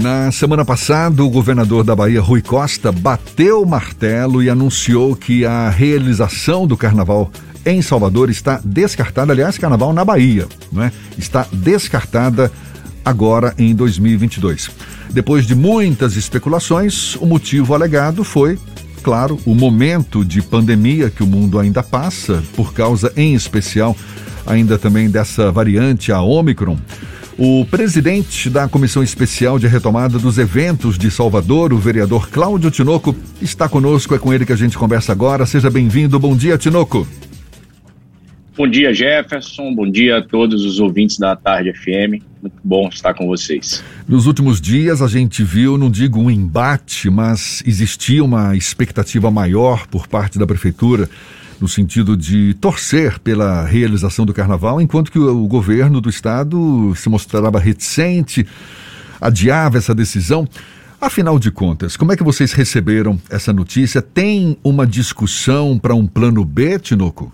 Na semana passada, o governador da Bahia, Rui Costa, bateu o martelo e anunciou que a realização do carnaval em Salvador está descartada. Aliás, carnaval na Bahia, não é? Está descartada agora em 2022. Depois de muitas especulações, o motivo alegado foi, claro, o momento de pandemia que o mundo ainda passa, por causa, em especial, ainda também dessa variante, a Omicron. O presidente da Comissão Especial de Retomada dos Eventos de Salvador, o vereador Cláudio Tinoco, está conosco. É com ele que a gente conversa agora. Seja bem-vindo. Bom dia, Tinoco. Bom dia, Jefferson. Bom dia a todos os ouvintes da Tarde FM. Muito bom estar com vocês. Nos últimos dias, a gente viu, não digo um embate, mas existia uma expectativa maior por parte da Prefeitura no sentido de torcer pela realização do carnaval, enquanto que o, governo do estado se mostrava reticente, adiava essa decisão. Afinal de contas, como é que vocês receberam essa notícia? Tem uma discussão para um plano B, Tinoco?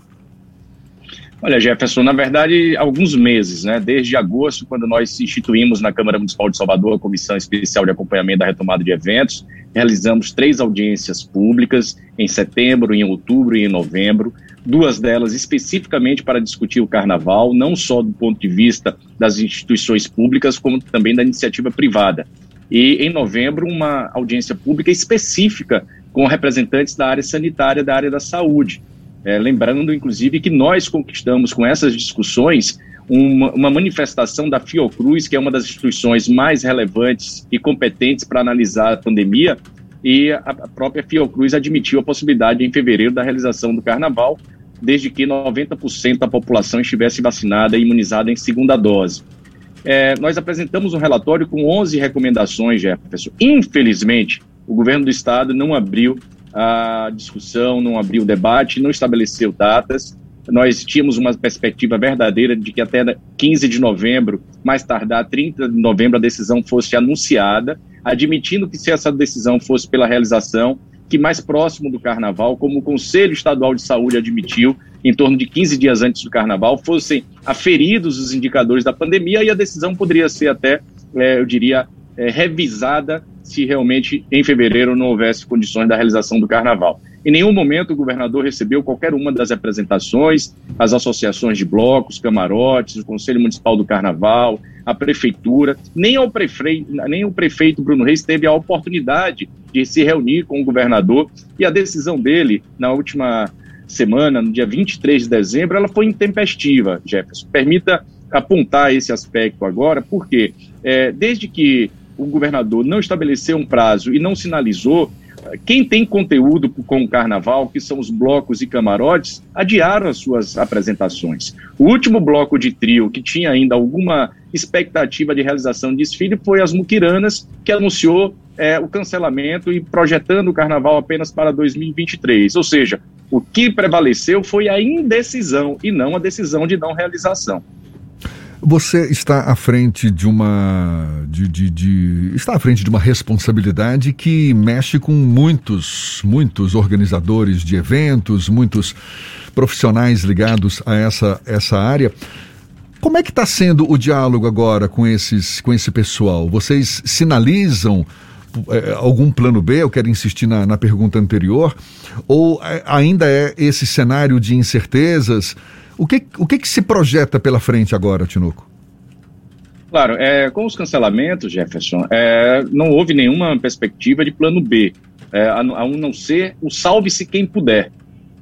Olha, Jefferson, na verdade, alguns meses, né? Desde agosto, quando nós instituímos na Câmara Municipal de Salvador a Comissão Especial de Acompanhamento da Retomada de Eventos, realizamos três audiências públicas em setembro, em outubro e em novembro, duas delas especificamente para discutir o carnaval, não só do ponto de vista das instituições públicas, como também da iniciativa privada. E em novembro, uma audiência pública específica com representantes da área sanitária, da área da saúde é, lembrando, inclusive, que nós conquistamos com essas discussões uma, uma, manifestação da Fiocruz, que é uma das instituições mais relevantes e competentes para analisar a pandemia, e a, própria Fiocruz admitiu a possibilidade em fevereiro da realização do carnaval, desde que 90% da população estivesse vacinada e imunizada em segunda dose. É, nós apresentamos um relatório com 11 recomendações, Jefferson. Infelizmente, o governo do estado não abriu a discussão, não abriu o debate, não estabeleceu datas. Nós tínhamos uma perspectiva verdadeira de que até 15 de novembro, mais tardar 30 de novembro, a decisão fosse anunciada, admitindo que se essa decisão fosse pela realização, que mais próximo do carnaval, como o Conselho Estadual de Saúde admitiu, em torno de 15 dias antes do carnaval, fossem aferidos os indicadores da pandemia e a decisão poderia ser até, é, eu diria, é, revisada se realmente em fevereiro não houvesse condições da realização do carnaval. Em nenhum momento o governador recebeu qualquer uma das apresentações, as associações de blocos, camarotes, o Conselho Municipal do Carnaval, a prefeitura, nem, ao prefeito, nem o prefeito Bruno Reis teve a oportunidade de se reunir com o governador e a decisão dele na última semana, no dia 23 de dezembro, ela foi intempestiva, Jefferson. Permita apontar esse aspecto agora, porque é, desde que o governador não estabeleceu um prazo e não sinalizou, quem tem conteúdo com o carnaval, que são os blocos e camarotes, adiaram as suas apresentações. O último bloco de trio que tinha ainda alguma expectativa de realização de desfile foi as Muquiranas, que anunciou é, o cancelamento e projetando o carnaval apenas para 2023. Ou seja, o que prevaleceu foi a indecisão e não a decisão de não realização. Você está à frente de uma de, de, de, está à frente de uma responsabilidade que mexe com muitos muitos organizadores de eventos, muitos profissionais ligados a essa essa área. Como é que está sendo o diálogo agora com esses com esse pessoal? Vocês sinalizam algum plano B? Eu quero insistir na, na pergunta anterior. Ou é, ainda é esse cenário de incertezas? O que, o que, que se projeta pela frente agora, Tinoco? Claro, é, com os cancelamentos, Jefferson, é, não houve nenhuma perspectiva de plano B, é, a, a não ser o salve-se quem puder.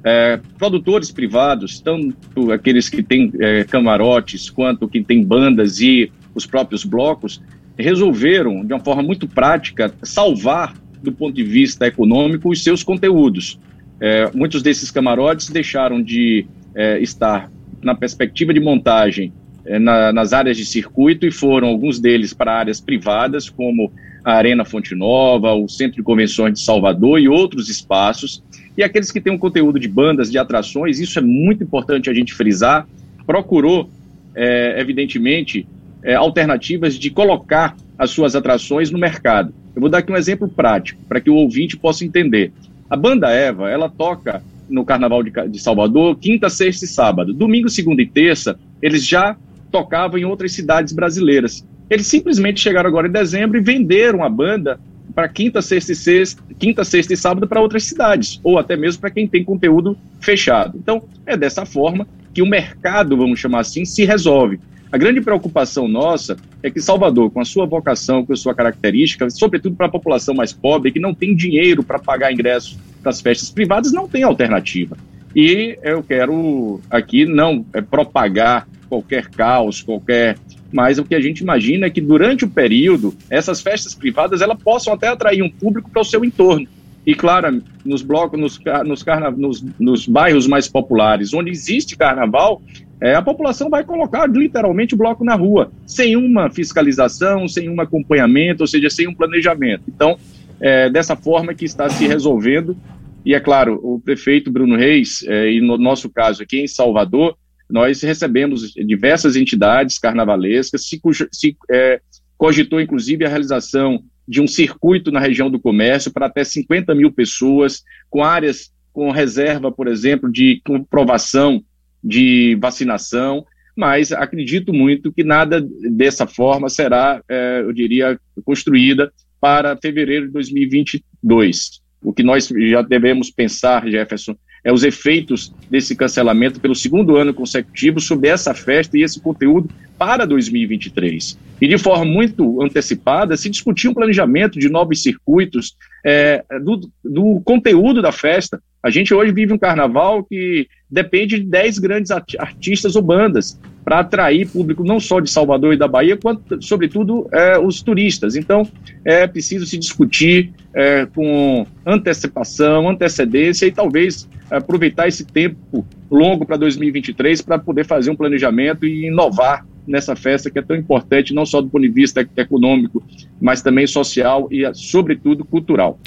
É, produtores privados, tanto aqueles que têm é, camarotes, quanto que têm bandas e os próprios blocos, resolveram, de uma forma muito prática, salvar, do ponto de vista econômico, os seus conteúdos. É, muitos desses camarotes deixaram de é, estar na perspectiva de montagem é, na, nas áreas de circuito e foram alguns deles para áreas privadas, como a Arena Fonte Nova, o Centro de Convenções de Salvador e outros espaços. E aqueles que têm um conteúdo de bandas, de atrações, isso é muito importante a gente frisar, procurou, é, evidentemente, é, alternativas de colocar as suas atrações no mercado. Eu vou dar aqui um exemplo prático, para que o ouvinte possa entender. A banda Eva, ela toca no Carnaval de, de Salvador, quinta, sexta e sábado. Domingo, segunda e terça, eles já tocavam em outras cidades brasileiras. Eles simplesmente chegaram agora em dezembro e venderam a banda para quinta, sexta e sexta, quinta, sexta e sábado para outras cidades, ou até mesmo para quem tem conteúdo fechado. Então, é dessa forma que o mercado, vamos chamar assim, se resolve. A grande preocupação nossa é que Salvador, com a sua vocação, com a sua característica, sobretudo para a população mais pobre, que não tem dinheiro para pagar ingressos das festas privadas, não tem alternativa. E eu quero aqui não é, propagar qualquer caos, qualquer mas o que a gente imagina é que durante o período, essas festas privadas elas possam até atrair um público para o seu entorno. E claro, nos blocos, nos, nos, nos, nos bairros mais populares, onde existe carnaval, é, a população vai colocar literalmente o bloco na rua, sem uma fiscalização, sem um acompanhamento, ou seja, sem um planejamento. Então, é dessa forma que está se resolvendo. E é claro, o prefeito Bruno Reis, é, e no nosso caso aqui em Salvador, nós recebemos diversas entidades carnavalescas, se, se é, cogitou inclusive a realização de um circuito na região do comércio para até 50 mil pessoas, com áreas com reserva, por exemplo, de comprovação de vacinação, mas acredito muito que nada dessa forma será, é, eu diria, construída para fevereiro de 2022. O que nós já devemos pensar, Jefferson, é, os efeitos desse cancelamento pelo segundo ano consecutivo sobre essa festa e esse conteúdo para 2023. E de forma muito antecipada, se discutiu um planejamento de novos circuitos é, do, do conteúdo da festa. A gente hoje vive um carnaval que depende de 10 grandes artistas ou bandas para atrair público não só de Salvador e da Bahia, quanto, sobretudo, é, os turistas. Então, é preciso se discutir é, com antecipação, antecedência e talvez aproveitar esse tempo longo para 2023 para poder fazer um planejamento e inovar nessa festa que é tão importante, não só do ponto de vista econômico, mas também social e, sobretudo, cultural.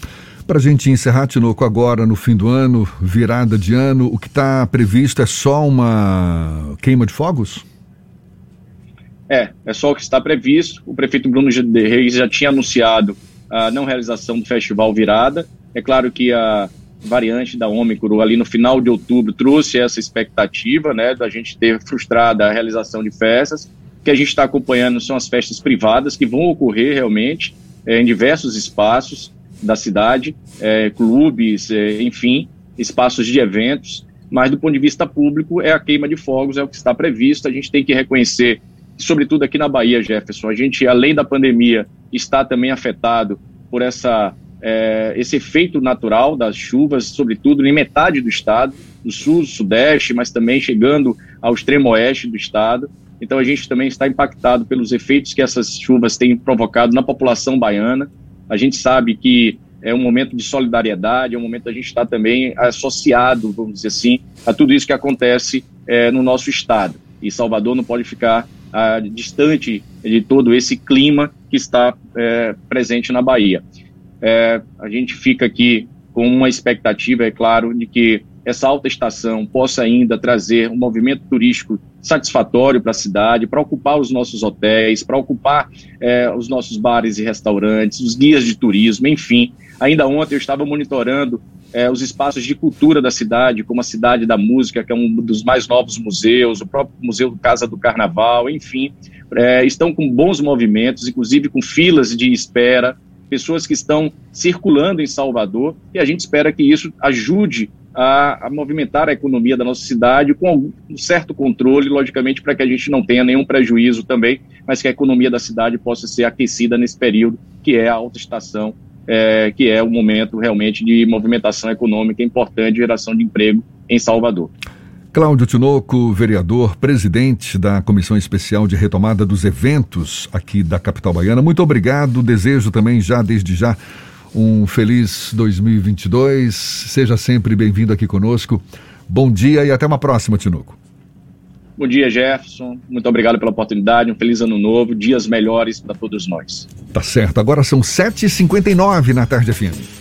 Para a gente encerrar, Tinoco, agora no fim do ano, virada de ano, o que está previsto é só uma queima de fogos? É, é só o que está previsto. O prefeito Bruno de Reis já tinha anunciado a não realização do festival Virada. É claro que a variante da Ômicron ali no final de outubro trouxe essa expectativa, né, da gente ter frustrada a realização de festas. O que a gente está acompanhando são as festas privadas que vão ocorrer realmente é, em diversos espaços da cidade, é, clubes, é, enfim, espaços de eventos, mas do ponto de vista público é a queima de fogos, é o que está previsto. A gente tem que reconhecer, sobretudo aqui na Bahia, Jefferson, a gente, além da pandemia, está também afetado por essa, é, esse efeito natural das chuvas, sobretudo em metade do estado, do sul, sudeste, mas também chegando ao extremo oeste do estado. Então a gente também está impactado pelos efeitos que essas chuvas têm provocado na população baiana. A gente sabe que é um momento de solidariedade, é um momento a gente estar também associado, vamos dizer assim, a tudo isso que acontece é, no nosso estado. E Salvador não pode ficar ah, distante de todo esse clima que está é, presente na Bahia. É, a gente fica aqui com uma expectativa, é claro, de que essa alta estação possa ainda trazer um movimento turístico satisfatório para a cidade, para ocupar os nossos hotéis, para ocupar é, os nossos bares e restaurantes, os guias de turismo, enfim. Ainda ontem eu estava monitorando é, os espaços de cultura da cidade, como a Cidade da Música, que é um dos mais novos museus, o próprio Museu Casa do Carnaval, enfim, é, estão com bons movimentos, inclusive com filas de espera, pessoas que estão circulando em Salvador, e a gente espera que isso ajude a, a, movimentar a economia da nossa cidade com um certo controle, logicamente, para que a gente não tenha nenhum prejuízo também, mas que a economia da cidade possa ser aquecida nesse período, que é a alta estação, é, que é o momento realmente de movimentação econômica importante, geração de emprego em Salvador. Cláudio Tinoco, vereador, presidente da Comissão Especial de Retomada dos Eventos aqui da capital baiana. Muito obrigado. Desejo também já desde já um feliz 2022. Seja sempre bem-vindo aqui conosco. Bom dia e até uma próxima, Tinoco. Bom dia, Jefferson. Muito obrigado pela oportunidade. Um feliz ano novo, dias melhores para todos nós. Tá certo. Agora são 7h59 na tarde FM.